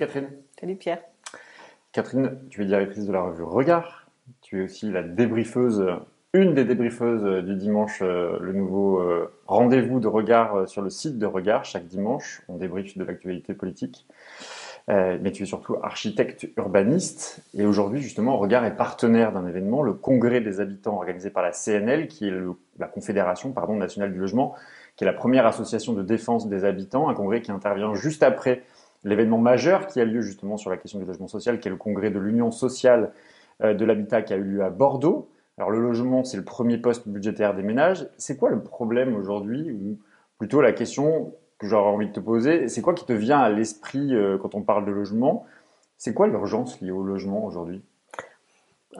Catherine. Salut Pierre. Catherine, tu es directrice de la revue Regard. Tu es aussi la débriefeuse, une des débriefeuses du dimanche, euh, le nouveau euh, rendez-vous de Regard euh, sur le site de Regard. Chaque dimanche, on débriefe de l'actualité politique. mais tu es surtout architecte urbaniste. Et aujourd'hui, justement, Regard est partenaire d'un événement, le Congrès des habitants organisé par la CNL, qui est la Confédération pardon, nationale du logement, qui est la première association de défense des habitants. Un congrès qui intervient juste après l'événement majeur qui a lieu justement sur la question du logement social, qui est le congrès de l'Union sociale euh, de l'habitat qui a eu lieu à Bordeaux. Alors le logement, c'est le premier poste budgétaire des ménages. C'est quoi le problème aujourd'hui ou plutôt la question que j'aurais envie de te poser, c'est quoi qui te vient à l'esprit euh, quand on parle de logement? C'est quoi l'urgence liée au logement aujourd'hui?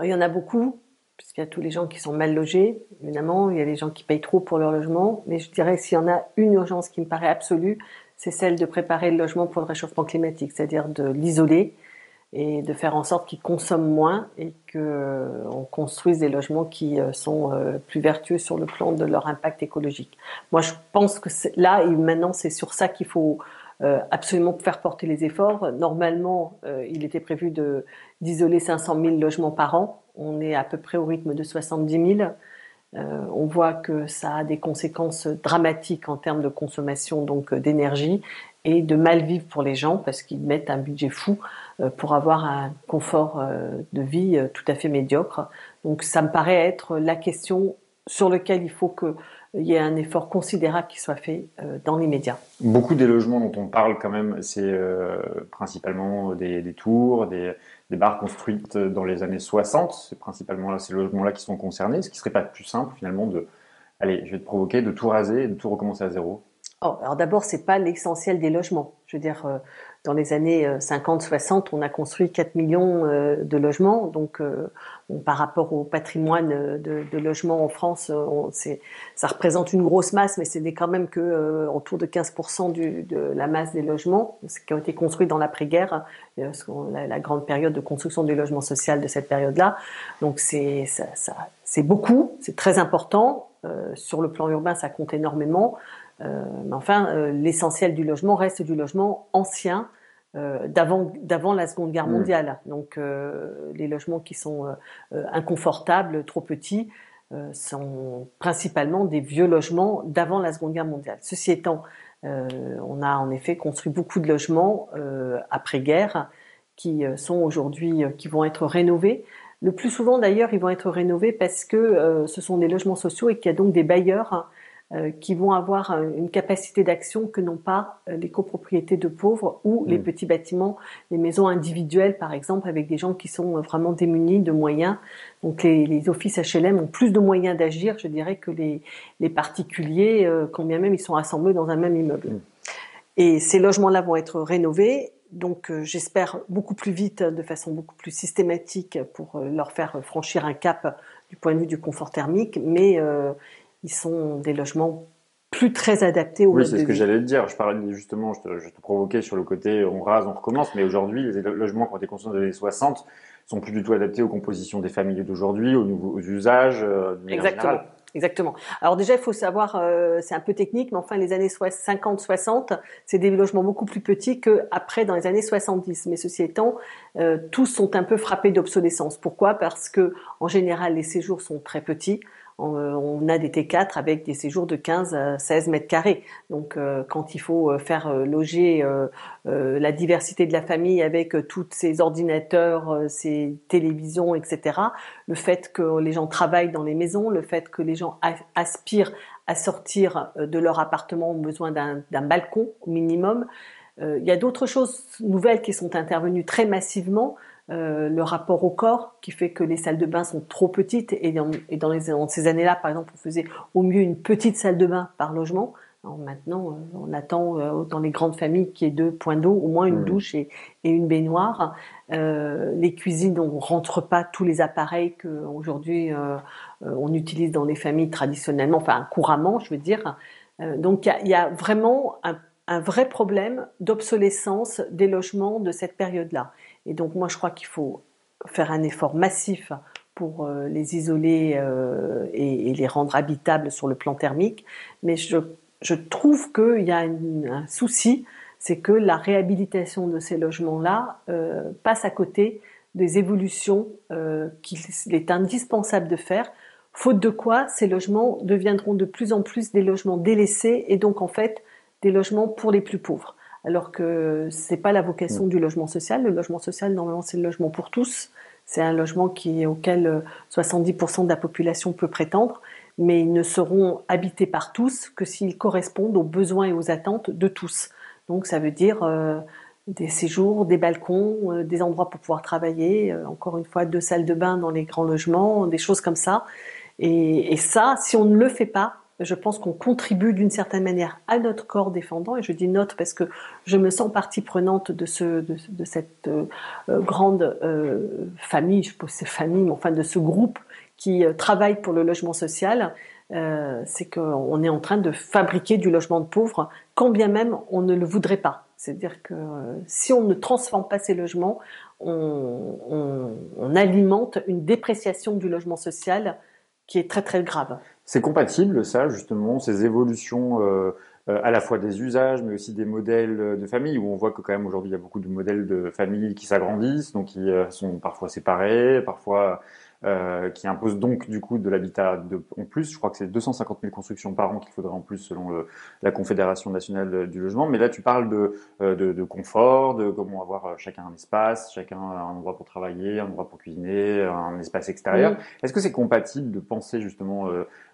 Il y en a beaucoup, puisqu'il y a tous les gens qui sont mal logés, évidemment, il y a les gens qui payent trop pour leur logement, mais je dirais s'il y en a une urgence qui me paraît absolue, c'est celle de préparer le logement pour le réchauffement climatique, c'est-à-dire de l'isoler et de faire en sorte qu'il consomme moins et qu'on euh, construise des logements qui euh, sont euh, plus vertueux sur le plan de leur impact écologique. Moi, je pense que là et maintenant, c'est sur ça qu'il faut absolument faire porter les efforts. Normalement, il était prévu d'isoler 500 000 logements par an. On est à peu près au rythme de 70 000. Euh, on voit que ça a des conséquences dramatiques en termes de consommation donc euh, d'énergie et de mal vivre pour les gens parce qu'ils mettent un budget fou euh, pour avoir un confort de vie tout à fait médiocre. Donc ça me paraît être la question sur laquelle il faut qu'il y ait un effort considérable qui soit fait dans les médias. Beaucoup des logements dont on parle quand même, c'est principalement des, tours, des, des barres construites dans les années 60. C'est principalement là, ces logements-là qui sont concernés. Ce qui serait pas plus simple finalement de, allez, je vais te provoquer, de tout raser et de tout recommencer à zéro oh, Alors d'abord, c'est pas l'essentiel des logements. Je veux dire, euh, dans les années 50-60, euh, on a construit 4 millions euh, de logements. Donc, par rapport au patrimoine de, logements en France, ça représente une grosse masse, mais c'est quand même que autour de 15% du, de la masse des logements qui ont été construits dans l'après-guerre, la, la, grande période de construction du logement social de cette période-là. Donc, c'est beaucoup, c'est très important. sur le plan urbain, ça compte énormément. Euh, mais enfin, euh, l'essentiel du logement reste du logement ancien euh, d'avant d'avant la Seconde Guerre mmh. mondiale. Donc les logements qui sont inconfortables, trop petits, sont principalement des vieux logements d'avant la Seconde Guerre mondiale. Ceci étant, on a en effet construit beaucoup de logements après-guerre qui sont aujourd'hui, qui vont être rénovés. Le plus souvent d'ailleurs, ils vont être rénovés parce que ce sont des logements sociaux et qu'il y a donc des bailleurs euh, qui vont avoir une capacité d'action que n'ont pas euh, les copropriétés de pauvres ou les mm. petits bâtiments, les maisons individuelles par exemple, avec des gens qui sont euh, vraiment démunis de moyens. Donc les, les offices HLM ont plus de moyens d'agir, je dirais, que les, les particuliers, quand bien même ils sont assemblés dans un même immeuble. Mm. Et ces logements-là vont être rénovés donc j'espère beaucoup plus vite, de façon beaucoup plus systématique, pour leur faire franchir un cap du point de vue du confort thermique, mais ils sont des logements plus très adaptés au Oui, c'est ce que j'allais dire. Je parlais justement, je te, je te, provoquais sur le côté on rase, on recommence, mais aujourd'hui, les logements qui ont été construits dans les années 60 sont plus du tout adaptés aux compositions des familles d'aujourd'hui, aux nouveaux usages. Euh, Exactement. Exactement. Alors déjà, il faut savoir, euh, c'est un peu technique, mais enfin, les années 50-60, c'est des logements beaucoup plus petits que après dans les années 70. Mais ceci étant, euh, tous sont un peu frappés d'obsolescence. Pourquoi? Parce que en général, les séjours sont très petits. Euh, on, a des T4 avec des séjours de 15 à 16 mètres carrés. Donc euh, quand il faut euh, faire loger la diversité de la famille avec tous ces ordinateurs, ces télévisions, etc., le fait que les gens travaillent dans les maisons, le fait que les gens aspirent à sortir de leur appartement ont besoin d'un balcon au minimum, il y a d'autres choses nouvelles qui sont intervenues très massivement. Euh, le rapport au corps qui fait que les salles de bain sont trop petites et dans, et dans, les, ces années-là, par exemple, on faisait au mieux une petite salle de bain par logement. maintenant, euh, on attend euh, dans les grandes familles qu'il y ait deux points d'eau, au moins une mmh. douche et, et, une baignoire. les cuisines, on rentre pas tous les appareils qu'aujourd'hui on utilise dans les familles traditionnellement, enfin couramment, je veux dire. donc il y, y a, vraiment un, un vrai problème d'obsolescence des logements de cette période-là. Et donc moi je crois qu'il faut faire un effort massif pour euh, les isoler euh, et, les rendre habitables sur le plan thermique. Mais je, trouve qu'il y a un souci c'est que la réhabilitation de ces logements-là euh, passe à côté des évolutions qu'il est indispensable de faire, faute de quoi ces logements deviendront de plus en plus des logements délaissés et donc en fait des logements pour les plus pauvres. Alors que c'est pas la vocation du logement social. Le logement social, normalement, c'est le logement pour tous. C'est un logement qui, auquel 70% de la population peut prétendre mais ils ne seront habités par tous que s'ils correspondent aux besoins et aux attentes de tous. Donc ça veut dire euh, des séjours, des balcons, euh, des endroits pour pouvoir travailler, euh, encore une fois deux salles de bain dans les grands logements, des choses comme ça. Et, et ça, si on ne le fait pas, je pense qu'on contribue d'une certaine manière à notre corps défendant, et je dis notre parce que je me sens partie prenante de, ce, de, cette grande famille, je pense c'est famille, mais enfin de ce groupe qui euh, travaillent pour le logement social, euh, c'est qu'on est en train de fabriquer du logement de pauvres, quand bien même on ne le voudrait pas. C'est-à-dire que euh, si on ne transforme pas ces logements, on, on, on, alimente une dépréciation du logement social qui est très très grave. C'est compatible ça justement, ces évolutions euh, à la fois des usages, mais aussi des modèles de famille, où on voit que quand même aujourd'hui il y a beaucoup de modèles de famille qui s'agrandissent, donc qui sont parfois séparés, parfois euh, qui impose donc du coup de l'habitat en plus. Je crois que c'est 250 000 constructions par an qu'il faudrait en plus selon le, la Confédération nationale du logement. Mais là, tu parles de, euh, de, de, confort, de comment avoir euh, chacun un espace, chacun un endroit pour travailler, un endroit pour cuisiner, un espace extérieur. Est-ce que c'est compatible de penser justement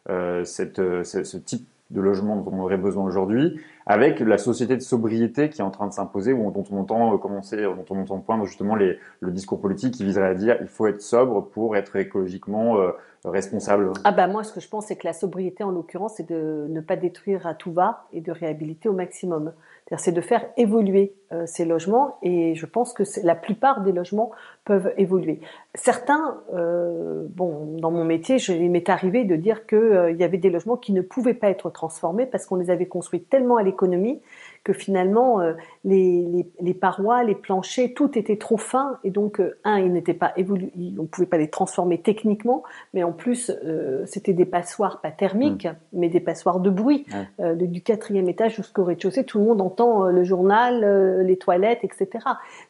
euh, cette, ce, ce type de logement dont on aurait besoin aujourd'hui, avec la société de sobriété qui est en train de s'imposer, ou dont on entend euh, commencer, dont on entend poindre justement les, le discours politique qui viserait à dire il faut être sobre pour être écologiquement euh, responsable. Ah bah moi ce que je pense c'est que la sobriété en l'occurrence c'est de ne pas détruire à tout va et de réhabiliter au maximum c'est de faire évoluer euh, ces logements et je pense que la plupart des logements peuvent évoluer. Certains, euh, bon, dans mon métier, je, il m'est arrivé de dire qu'il euh, y avait des logements qui ne pouvaient pas être transformés parce qu'on les avait construits tellement à l'économie que finalement euh, les, les, les, parois, les planchers, tout était trop fin et donc euh, un, ils n'étaient pas évolués, on pouvait pas les transformer techniquement, mais en plus euh, c'était des passoires pas thermiques, mm. mais des passoires de bruit, du quatrième étage jusqu'au rez-de-chaussée, tout le monde entend le journal, les toilettes, etc.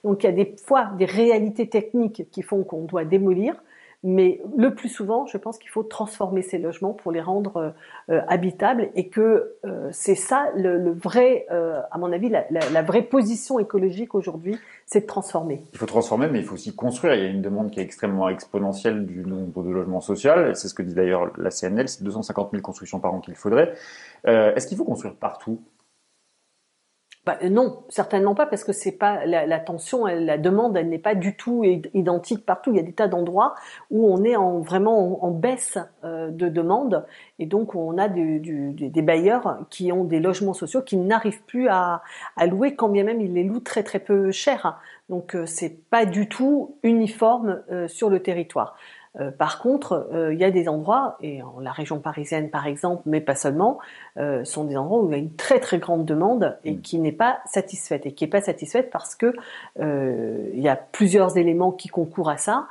Donc il y a des fois des réalités techniques qui font qu'on doit démolir. Mais le plus souvent, je pense qu'il faut transformer ces logements pour les rendre euh, euh, habitables et que euh, c'est ça le, vrai, à mon avis, la, vraie position écologique aujourd'hui, c'est de transformer. Il faut transformer, mais il faut aussi construire. Il y a une demande qui est extrêmement exponentielle du nombre de logements sociaux. C'est ce que dit d'ailleurs la CNL, c'est 250 000 constructions par an qu'il faudrait. Est-ce qu'il faut construire partout? Bah, non, certainement pas, parce que c'est pas la, tension, la demande, elle n'est pas du tout identique partout. Il y a des tas d'endroits où on est en, vraiment en, baisse euh, de demande, et donc on a des bailleurs qui ont des logements sociaux qui n'arrivent plus à, à, louer, quand bien même ils les louent très très peu cher. Donc euh, c'est pas du tout uniforme euh, sur le territoire. Euh, par contre, euh, il y a des endroits, et en la région parisienne par exemple, mais pas seulement, euh, sont des endroits où il y a une très très grande demande et mm. qui n'est pas satisfaite. Et qui n'est pas satisfaite parce que il y a plusieurs éléments qui concourent à ça,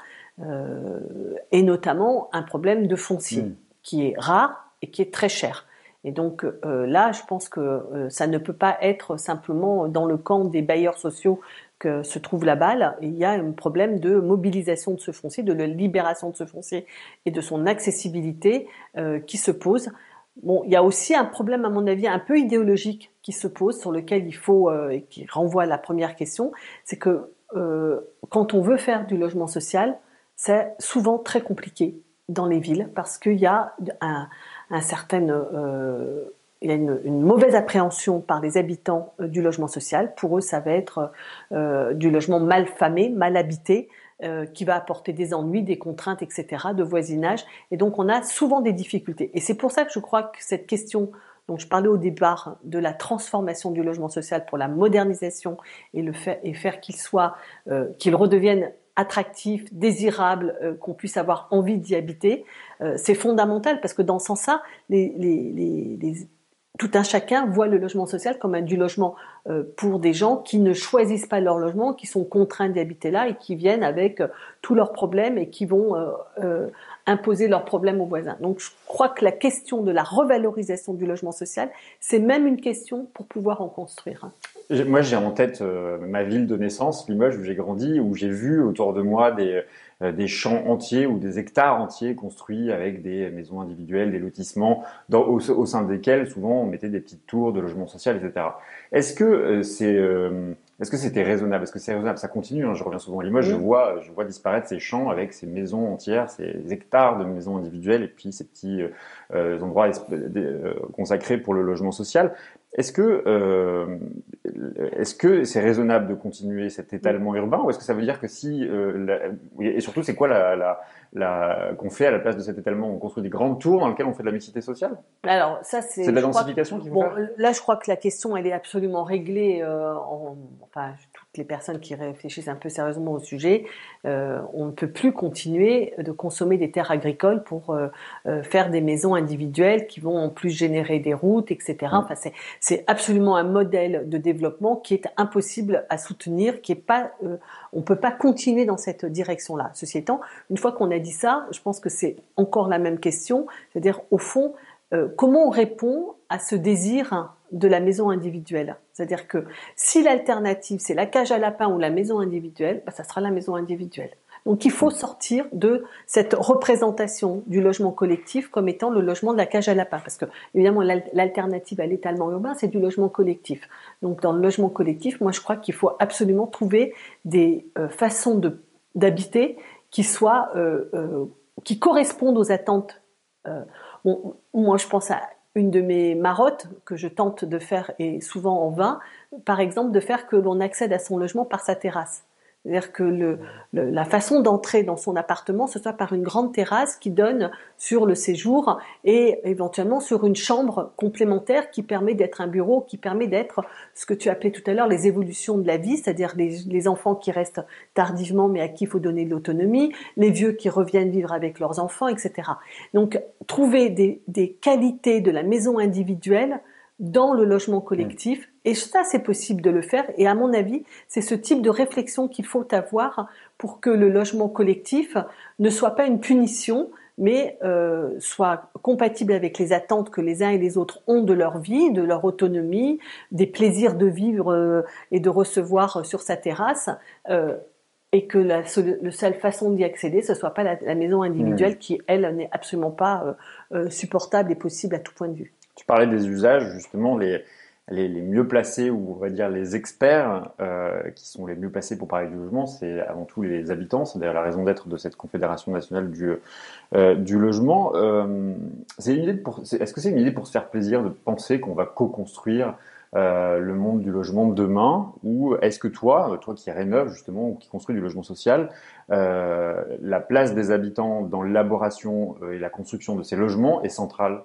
et notamment un problème de foncier mm. qui est rare et qui est très cher. Et donc là, je pense que ça ne peut pas être simplement dans le camp des bailleurs sociaux que se trouve la balle, il y a un problème de mobilisation de ce foncier, de libération de ce foncier et de son accessibilité euh, qui se pose. Bon, il y a aussi un problème, à mon avis, un peu idéologique qui se pose, sur lequel il faut, euh, et qui renvoie à la première question, c'est que euh, quand on veut faire du logement social, c'est souvent très compliqué dans les villes parce qu'il y a un, certain il y a une, mauvaise appréhension par les habitants euh, du logement social. Pour eux, ça va être euh, du logement mal famé, mal habité, euh, qui va apporter des ennuis, des contraintes, etc., de voisinage. Et donc, on a souvent des difficultés. Et c'est pour ça que je crois que cette question dont je parlais au départ de la transformation du logement social pour la modernisation et le faire, et faire qu'il soit, qu'il redevienne attractif, désirable, qu'on puisse avoir envie d'y habiter, c'est fondamental parce que dans ce sens-là, les, tout un chacun voit le logement social comme un du logement euh, pour des gens qui ne choisissent pas leur logement, qui sont contraints d'y habiter là et qui viennent avec euh, tous leurs problèmes et qui vont euh, imposer leurs problèmes aux voisins. Donc je crois que la question de la revalorisation du logement social, c'est même une question pour pouvoir en construire. Moi, j'ai en tête ma ville de naissance, Limoges, où j'ai grandi, où j'ai vu autour de moi des, euh, des champs entiers ou des hectares entiers construits avec des maisons individuelles, des lotissements, dans, au, sein desquels souvent on mettait des petites tours de logement social, etc. Est-ce que euh, c'est euh, est-ce que c'était raisonnable? Est-ce que c'est raisonnable? Ça continue. Hein, je reviens souvent à Limoges. Je vois, je vois disparaître ces champs avec ces maisons entières, ces hectares de maisons individuelles et puis ces petits euh, endroits consacrés pour le logement social. Est-ce que euh, est-ce que c'est raisonnable de continuer cet étalement urbain ou est-ce que ça veut dire que si euh, et surtout c'est quoi la, la, la qu'on fait à la place de cet étalement? On construit des grandes tours dans lesquelles on fait de la mixité sociale? Alors ça c'est c'est de la densification bon, Là je crois que la question elle est absolument réglée. Euh, en, enfin toutes les personnes qui réfléchissent un peu sérieusement au sujet, euh, on ne peut plus continuer de consommer des terres agricoles pour euh, euh, faire des maisons individuelles qui vont en plus générer des routes, etc. Mm. Enfin c'est absolument un modèle de développement qui est impossible à soutenir, qui est pas, on peut pas continuer dans cette direction-là. Ceci étant, une fois qu'on a dit ça, je pense que c'est encore la même question, c'est-à-dire au fond, comment on répond à ce désir de la maison individuelle C'est-à-dire que si l'alternative c'est la cage à lapin ou la maison individuelle, bah, ça sera la maison individuelle. Donc il faut sortir de cette représentation du logement collectif comme étant le logement de la cage à lapin, parce que évidemment l'alternative à l'étalement urbain, c'est du logement collectif. Donc dans le logement collectif, moi je crois qu'il faut absolument trouver des euh, façons d'habiter qui soient euh, euh, qui correspondent aux attentes. Bon, moi je pense à une de mes marottes que je tente de faire et souvent en vain, par exemple de faire que l'on accède à son logement par sa terrasse. C'est-à-dire que la façon d'entrer dans son appartement, ce soit par une grande terrasse qui donne sur le séjour et éventuellement sur une chambre complémentaire qui permet d'être un bureau, qui permet d'être ce que tu appelais tout à l'heure les évolutions de la vie, c'est-à-dire les, enfants qui restent tardivement mais à qui il faut donner de l'autonomie, les vieux qui reviennent vivre avec leurs enfants, etc. Donc trouver des qualités de la maison individuelle dans le logement collectif. Et ça, c'est possible de le faire. Et à mon avis, c'est ce type de réflexion qu'il faut avoir pour que le logement collectif ne soit pas une punition, mais euh, soit compatible avec les attentes que les uns et les autres ont de leur vie, de leur autonomie, des plaisirs de vivre euh, et de recevoir sur sa terrasse. Euh, et que la, seule façon d'y accéder, ce soit pas la, maison individuelle mmh. qui, elle, n'est absolument pas euh, supportable et possible à tout point de vue. Tu parlais des usages, justement, les, les, les mieux placés, ou on va dire les experts euh, qui sont les mieux placés pour parler du logement, c'est avant tout les habitants. C'est d'ailleurs la raison d'être de cette Confédération nationale du, euh, du logement. Euh, c'est une idée pour, est-ce que c'est une idée pour se faire plaisir de penser qu'on va co-construire euh, le monde du logement demain? Ou est-ce que toi, toi qui rénove justement ou qui construit du logement social, euh, la place des habitants dans l'élaboration et la construction de ces logements est centrale?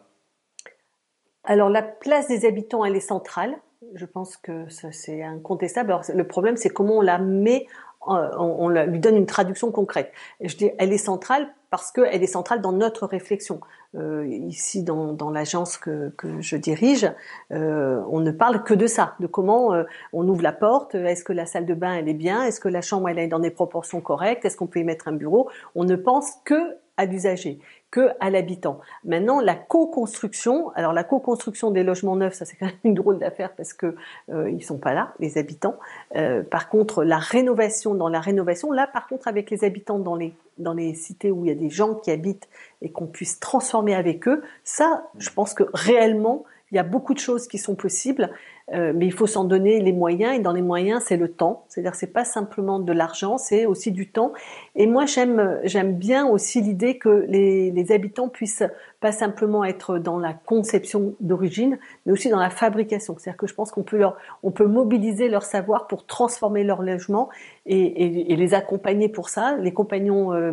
Alors la place des habitants, elle est centrale. Je pense que c'est incontestable. Alors, le problème, c'est comment on la met, on, lui donne une traduction concrète. je dis, elle est centrale parce qu'elle est centrale dans notre réflexion. Euh, ici, dans, l'agence que, je dirige, euh, on ne parle que de ça, de comment euh, on ouvre la porte, est-ce que la salle de bain elle est bien, est-ce que la chambre elle est dans des proportions correctes, est-ce qu'on peut y mettre un bureau? On ne pense que à l'usager que à l'habitant. Maintenant, la co-construction, alors la co-construction des logements neufs, ça c'est quand même une drôle d'affaire parce que euh, ils sont pas là, les habitants. Euh, par contre, la rénovation, dans la rénovation, là par contre avec les habitants dans les dans les cités où il y a des gens qui habitent et qu'on puisse transformer avec eux, ça, je pense que réellement il y a beaucoup de choses qui sont possibles, euh, mais il faut s'en donner les moyens. Et dans les moyens, c'est le temps. C'est-à-dire, c'est pas simplement de l'argent, c'est aussi du temps. Et moi, j'aime j'aime bien aussi l'idée que les, habitants puissent pas simplement être dans la conception d'origine, mais aussi dans la fabrication. C'est-à-dire que je pense qu'on peut on peut mobiliser leur savoir pour transformer leur logement et les accompagner pour ça. Les compagnons euh,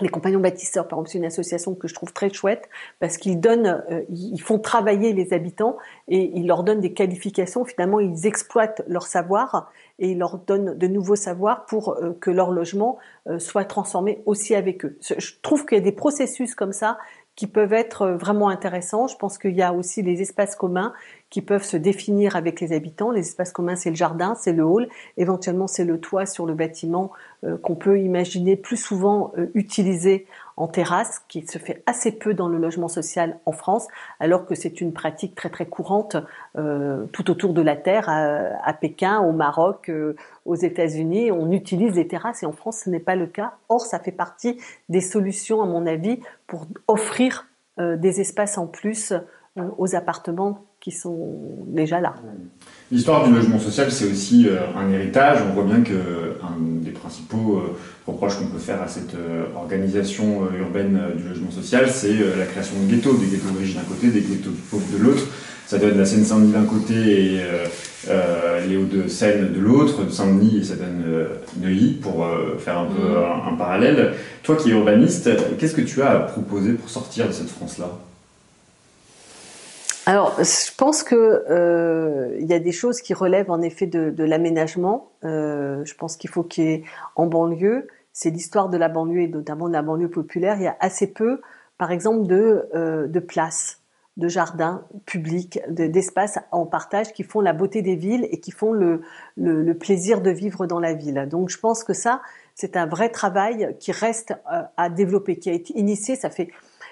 les compagnons bâtisseurs, par exemple, c'est une association que je trouve très chouette parce qu'ils donnent, euh, ils font travailler les habitants et ils leur donnent des qualifications. Finalement, ils exploitent leur savoir et ils leur donnent de nouveaux savoirs pour euh, que leur logement euh, soit transformé aussi avec eux. Je trouve qu'il y a des processus comme ça qui peuvent être vraiment intéressants. Je pense qu'il y a aussi les espaces communs qui peuvent se définir avec les habitants. Les espaces communs, c'est le jardin, c'est le hall, éventuellement c'est le toit sur le bâtiment euh, qu'on peut imaginer plus souvent euh, utiliser en terrasse, qui se fait assez peu dans le logement social en France, alors que c'est une pratique très très courante euh, tout autour de la terre, à, Pékin, au Maroc, euh, aux États-Unis. On utilise les terrasses et en France ce n'est pas le cas. Or, ça fait partie des solutions, à mon avis, pour offrir euh, des espaces en plus aux appartements qui sont déjà là. L'histoire du logement social, c'est aussi un héritage. On voit bien que un des principaux reproche qu'on peut faire à cette euh, organisation euh, urbaine euh, du logement social, c'est la création de ghettos, des ghettos riches d'un côté, des ghettos pauvres de l'autre. Ça donne la Seine-Saint-Denis d'un côté et les Hauts-de-Seine de l'autre, de Saint-Denis et ça donne Neuilly, pour faire un peu mmh. un, parallèle. Toi qui es urbaniste, qu'est-ce que tu as à proposer pour sortir de cette France-là? Alors, je pense que euh, il y a des choses qui relèvent en effet de, de l'aménagement. Euh, je pense qu'il faut qu'il y ait en banlieue c'est l'histoire de la banlieue et notamment de la banlieue populaire. Il y a assez peu, par exemple, de, euh, de places, de jardins publics, d'espaces en partage qui font la beauté des villes et qui font le, le, plaisir de vivre dans la ville. Donc je pense que ça, c'est un vrai travail qui reste euh, à développer, qui a été initié. Ça fait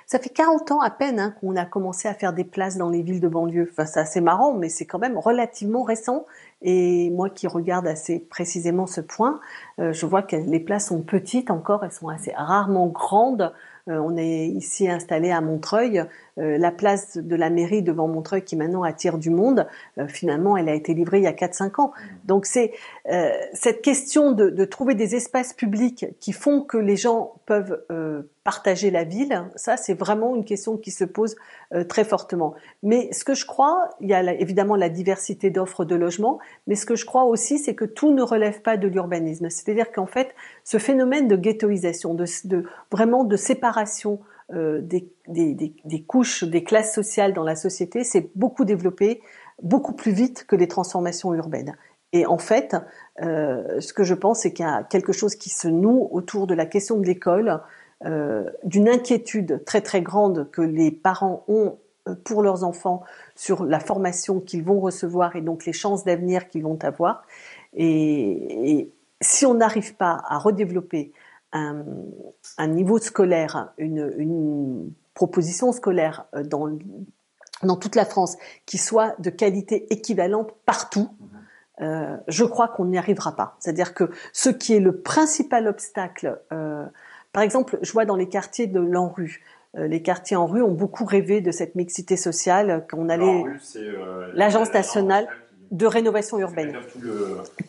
ça fait 40 ans à peine hein, qu'on a commencé à faire des places dans les villes de banlieue. Enfin, c'est assez marrant, mais c'est quand même relativement récent. Et moi qui regarde assez précisément ce point, euh, je vois que les places sont petites encore, elles sont assez rarement grandes. Euh, on est ici installé à Montreuil. Euh, la place de la mairie devant Montreuil, qui maintenant attire du monde, finalement, elle a été livrée il y a 4-5 ans. Donc c'est cette question de, de, trouver des espaces publics qui font que les gens peuvent partager la ville, ça c'est vraiment une question qui se pose euh, très fortement. Mais ce que je crois, il y a évidemment la diversité d'offres de logements, mais ce que je crois aussi, c'est que tout ne relève pas de l'urbanisme. C'est-à-dire qu'en fait, ce phénomène de ghettoisation, de, de vraiment de séparation euh, des, couches, des classes sociales dans la société, c'est beaucoup développé, beaucoup plus vite que les transformations urbaines. Et en fait, euh, ce que je pense, c'est qu'il y a quelque chose qui se noue autour de la question de l'école, euh, d'une inquiétude très très grande que les parents ont pour leurs enfants sur la formation qu'ils vont recevoir et donc les chances d'avenir qu'ils vont avoir. Et, si on n'arrive pas à redévelopper un, niveau scolaire, une, proposition scolaire euh, dans, dans toute la France qui soit de qualité équivalente partout, je crois qu'on n'y arrivera pas. C'est-à-dire que ce qui est le principal obstacle par exemple, je vois dans les quartiers de l'ANRU, euh, les quartiers en rue ont beaucoup rêvé de cette mixité sociale qu'on allait. Euh, L'agence nationale de rénovation urbaine.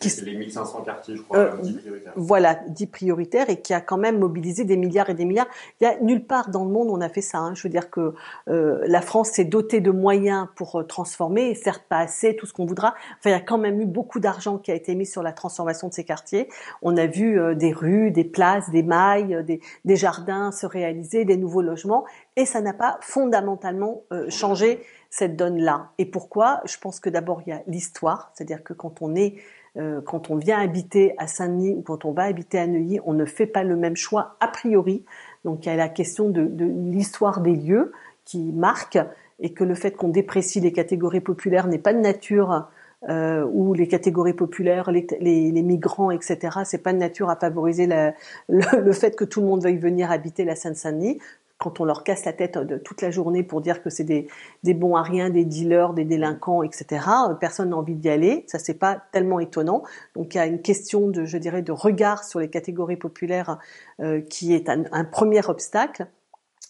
qui, les 1500 quartiers, je crois, euh, 10 prioritaires. Voilà, 10 prioritaires et qui a quand même mobilisé des milliards et des milliards. Il y a nulle part dans le monde on a fait ça. Hein. Je veux dire que euh, la France s'est dotée de moyens pour euh, transformer, certes pas assez, tout ce qu'on voudra. Enfin, il y a quand même eu beaucoup d'argent qui a été mis sur la transformation de ces quartiers. On a vu euh, des rues, des places, des mailles, des, des jardins se réaliser, des nouveaux logements, et ça n'a pas fondamentalement changé cette donne-là. Et pourquoi? Je pense que d'abord il y a l'histoire, c'est-à-dire que quand on est euh, quand on vient habiter à Saint-Denis ou quand on va habiter à Neuilly, on ne fait pas le même choix a priori. Donc il y a la question de, l'histoire des lieux qui marque et que le fait qu'on déprécie les catégories populaires n'est pas de nature euh, ou les catégories populaires, les, migrants, etc. C'est pas de nature à favoriser le, le, fait que tout le monde veuille venir habiter la Seine-Saint-Denis quand on leur casse la tête de toute la journée pour dire que c'est des, des bons à rien, des dealers, des délinquants, etc. Personne n'a envie d'y aller. Ça c'est pas tellement étonnant. Donc il y a une question de, je dirais, de regard sur les catégories populaires euh, qui est un, premier obstacle.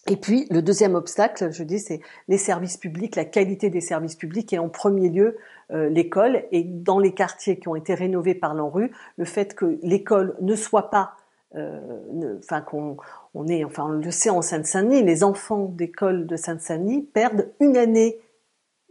Et puis le deuxième obstacle, je dis, c'est les services publics, la qualité des services publics et en premier lieu euh, l'école. Et dans les quartiers qui ont été rénovés par l'ANRU, le fait que l'école ne soit pas euh, enfin qu'on on est, enfin on le sait en Seine-Saint-Denis, les enfants d'école de Seine-Saint-Denis perdent une année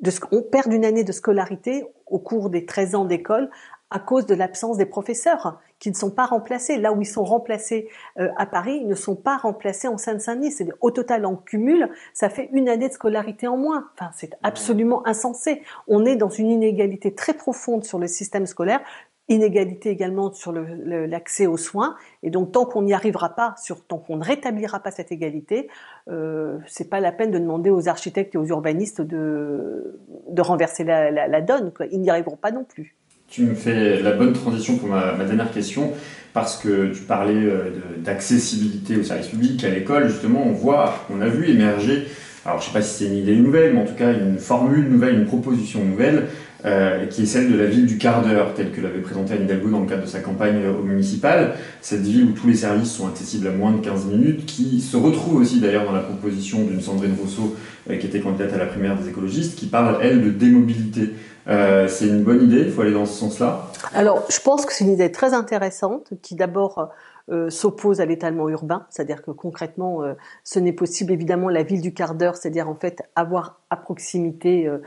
de, on perd une année de scolarité au cours des 13 ans d'école à cause de l'absence des professeurs qui ne sont pas remplacés. Là où ils sont remplacés euh, à Paris, ils ne sont pas remplacés en Seine-Saint-Denis. C'est au total en cumul, ça fait une année de scolarité en moins. Enfin, c'est absolument insensé. On est dans une inégalité très profonde sur le système scolaire inégalité également sur l'accès aux soins. Et donc, tant qu'on n'y arrivera pas, sur, tant qu'on ne rétablira pas cette égalité, euh, c'est pas la peine de demander aux architectes et aux urbanistes de, de renverser la, donne. Ils n'y arriveront pas non plus. Tu me fais la bonne transition pour ma, dernière question, parce que tu parlais euh, d'accessibilité au service public, à l'école, justement, on voit, on a vu émerger, alors je ne sais pas si c'est une idée nouvelle, mais en tout cas une formule nouvelle, une proposition nouvelle, euh, qui est celle de la ville du quart d'heure, telle que l'avait présentée Anne Hidalgo dans le cadre de sa campagne au municipal. Cette ville où tous les services sont accessibles à moins de 15 minutes, qui se retrouve aussi d'ailleurs dans la proposition d'une Sandrine Rousseau, euh, qui était candidate à la primaire des écologistes, qui parle, elle, de démobilité. Euh, c'est une bonne idée, il faut aller dans ce sens-là? Alors, je pense que c'est une idée très intéressante, qui d'abord euh, s'oppose à l'étalement urbain, c'est-à-dire que concrètement, euh, ce n'est possible évidemment la ville du quart d'heure, c'est-à-dire en fait avoir à proximité euh,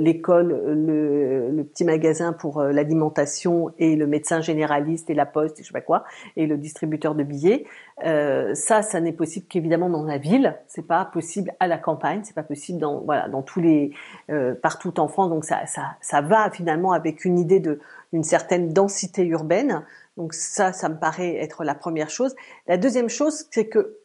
l'école, le, le, petit magasin pour l'alimentation et le médecin généraliste et la poste et je sais pas quoi et le distributeur de billets. ça, ça n'est possible qu'évidemment dans la ville. C'est pas possible à la campagne, c'est pas possible dans voilà dans tous les partout en France. Donc ça, ça, ça va finalement avec une idée de d'une certaine densité urbaine. Donc ça, ça me paraît être la première chose. La deuxième chose, c'est que,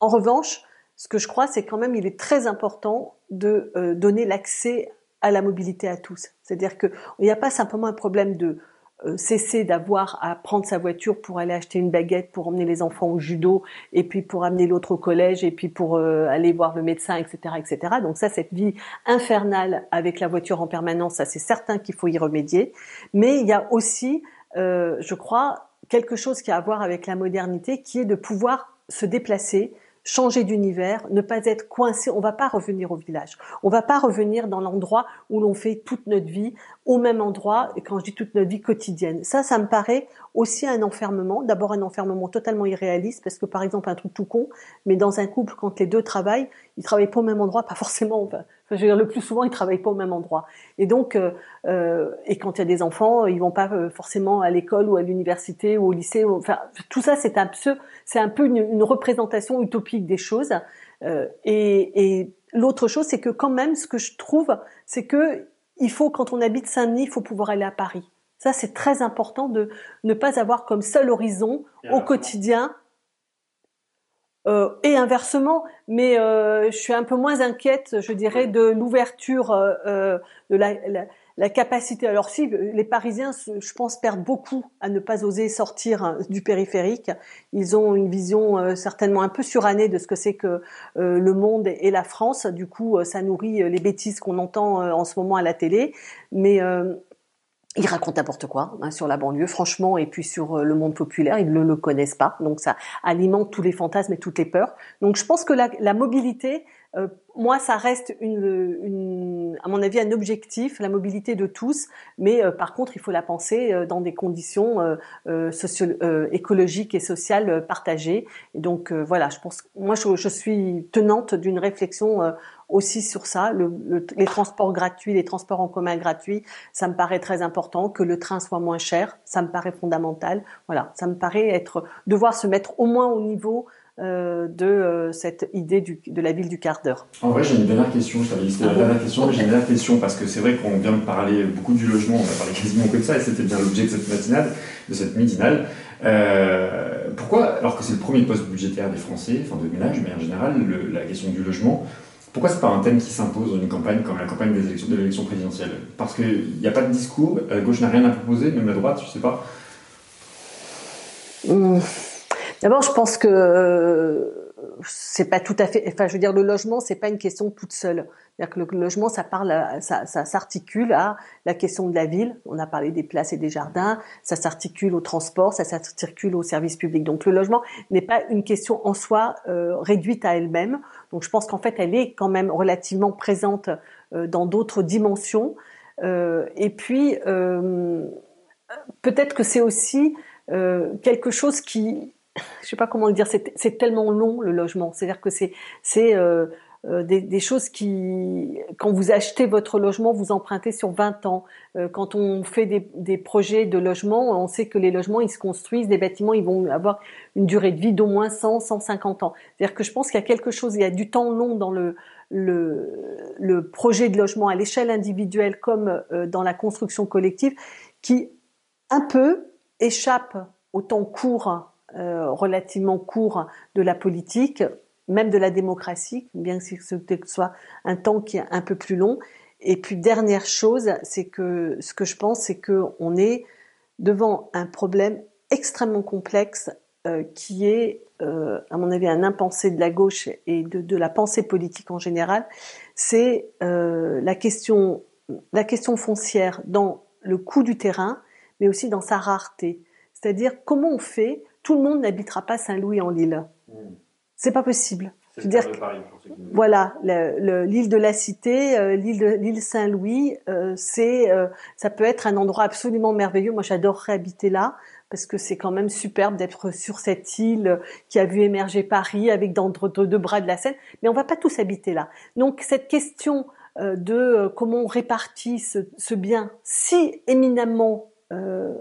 en revanche, ce que je crois, c'est quand même, il est très important de euh, donner l'accès à la mobilité à tous. C'est-à-dire qu'il n'y a pas simplement un problème de euh, cesser d'avoir à prendre sa voiture pour aller acheter une baguette, pour emmener les enfants au judo, et puis pour amener l'autre au collège, et puis pour euh, aller voir le médecin, etc., etc. Donc ça, cette vie infernale avec la voiture en permanence, ça c'est certain qu'il faut y remédier. Mais il y a aussi euh, je crois, quelque chose qui a à voir avec la modernité, qui est de pouvoir se déplacer, changer d'univers, ne pas être coincé. On va pas revenir au village. On va pas revenir dans l'endroit où l'on fait toute notre vie au même endroit. Et quand je dis toute notre vie quotidienne, ça, ça me paraît aussi un enfermement. D'abord un enfermement totalement irréaliste parce que par exemple un truc tout con, mais dans un couple quand les deux travaillent, ils travaillent pas au même endroit, pas forcément. Enfin, je veux dire, le plus souvent, ils travaillent pas au même endroit. Et donc, euh, euh et quand il y a des enfants, ils vont pas euh, forcément à l'école ou à l'université ou au lycée. enfin, tout ça, c'est un peu, c'est un peu une, une, représentation utopique des choses. Euh, et, et l'autre chose, c'est que quand même, ce que je trouve, c'est que il faut, quand on habite Saint-Denis, il faut pouvoir aller à Paris. Ça, c'est très important de ne pas avoir comme seul horizon au quotidien. Euh, et inversement, mais euh, je suis un peu moins inquiète, je dirais, de l'ouverture, euh, de la, la, capacité. Alors si les Parisiens, je pense, perdent beaucoup à ne pas oser sortir hein, du périphérique. Ils ont une vision certainement un peu surannée de ce que c'est que le monde et la France. Du coup, ça nourrit les bêtises qu'on entend en ce moment à la télé. Mais ils racontent n'importe quoi hein, sur la banlieue, franchement, et puis sur euh, le monde populaire, ils ne le connaissent pas, donc ça alimente tous les fantasmes et toutes les peurs. Donc je pense que la, la mobilité, euh, moi, ça reste une, à mon avis un objectif, la mobilité de tous, mais euh, par contre, il faut la penser dans des conditions socio écologiques et sociales partagées. Et donc voilà, je pense, moi, je, suis tenante d'une réflexion aussi sur ça. Le, les transports gratuits, les transports en commun gratuits, ça me paraît très important. Que le train soit moins cher, ça me paraît fondamental. Voilà, ça me paraît être devoir se mettre au moins au niveau euh, de euh, cette idée du, de la ville du quart d'heure. En vrai, j'ai une dernière question. Je t'avais listé la ah dernière question, mais j'ai une dernière question parce que c'est vrai qu'on vient de parler beaucoup du logement, on va parler quasiment que de ça, et c'était bien l'objet de cette matinale, de cette midinale. Euh, pourquoi, alors que c'est le premier poste budgétaire des Français, enfin de ménage, mais en général, la question du logement, pourquoi c'est pas un thème qui s'impose dans une campagne comme la campagne des élections, de l'élection présidentielle? Parce qu'il n'y a pas de discours, la gauche n'a rien à proposer, même la droite, je sais pas. Mmh. D'abord, je pense que euh, c'est pas tout à fait. Enfin, je veux dire, le logement, c'est pas une question toute seule. C'est-à-dire que le logement, ça parle, ça, s'articule à la question de la ville. On a parlé des places et des jardins. Ça s'articule au transport, ça s'articule au service public. Donc, le logement n'est pas une question en soi euh, réduite à elle-même. Donc, je pense qu'en fait, elle est quand même relativement présente euh, dans d'autres dimensions. Euh, et puis, euh, peut-être que c'est aussi euh, quelque chose qui je sais pas comment le dire, c'est tellement long le logement. C'est-à-dire que c'est euh, euh, des, choses qui, quand vous achetez votre logement, vous empruntez sur 20 ans. Euh, quand on fait des, projets de logement, on sait que les logements, ils se construisent, des bâtiments, ils vont avoir une durée de vie d'au moins 100, 150 ans. C'est-à-dire que je pense qu'il y a quelque chose, il y a du temps long dans le, le projet de logement à l'échelle individuelle comme dans la construction collective qui un peu échappe au temps court euh, relativement court de la politique, même de la démocratie, bien que ce soit un temps qui est un peu plus long. Et puis dernière chose, c'est que ce que je pense, c'est que on est devant un problème extrêmement complexe euh, qui est, euh, à mon avis, un impensé de la gauche et de, la pensée politique en général. C'est la question foncière dans le coût du terrain, mais aussi dans sa rareté. C'est-à-dire comment on fait Tout le monde n'habitera pas Saint-Louis-en-Lille. Mmh. C'est pas possible. C'est dire, voilà, l'île de la Cité, euh, l'île Saint-Louis, euh, c'est, euh, ça peut être un endroit absolument merveilleux. Moi, j'adorerais habiter là parce que c'est quand même superbe d'être sur cette île qui a vu émerger Paris avec dans deux bras de la Seine. Mais on va pas tous habiter là. Donc cette question de comment on répartit ce, ce bien si éminemment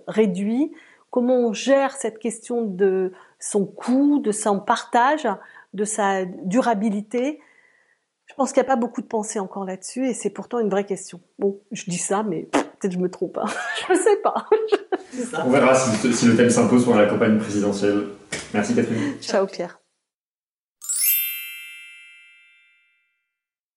réduit, comment on gère cette question de son coût, de son partage, de sa durabilité. Je pense qu'il n'y a pas beaucoup de pensée encore là-dessus et c'est pourtant une vraie question. Bon, je dis ça, mais peut-être je me trompe. Hein. je ne sais pas. On verra si, si le thème s'impose pour la campagne présidentielle. Merci Catherine. Ciao Pierre.